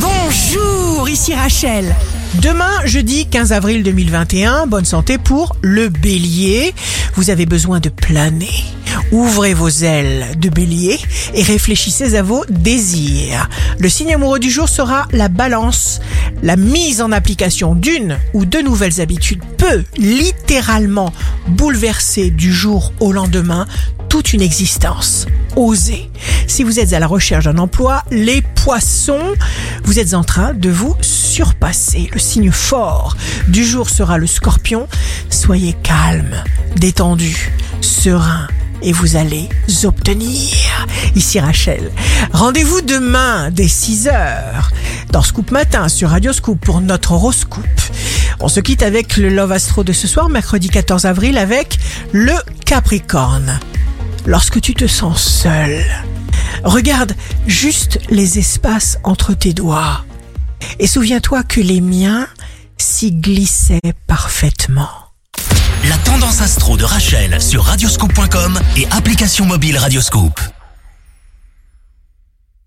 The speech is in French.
Bonjour, ici Rachel. Demain, jeudi 15 avril 2021, bonne santé pour le bélier. Vous avez besoin de planer. Ouvrez vos ailes de bélier et réfléchissez à vos désirs. Le signe amoureux du jour sera la balance. La mise en application d'une ou de nouvelles habitudes peut littéralement bouleverser du jour au lendemain toute une existence. Osez. Si vous êtes à la recherche d'un emploi, les poissons, vous êtes en train de vous surpasser. Le signe fort du jour sera le scorpion. Soyez calme, détendu, serein et vous allez obtenir. Ici Rachel. Rendez-vous demain dès 6h dans Scoop Matin sur Radio Scoop pour notre horoscope. On se quitte avec le Love Astro de ce soir, mercredi 14 avril, avec le Capricorne. Lorsque tu te sens seul, regarde juste les espaces entre tes doigts et souviens-toi que les miens s'y glissaient parfaitement. La tendance astro de Rachel sur radioscope.com et application mobile Radioscope.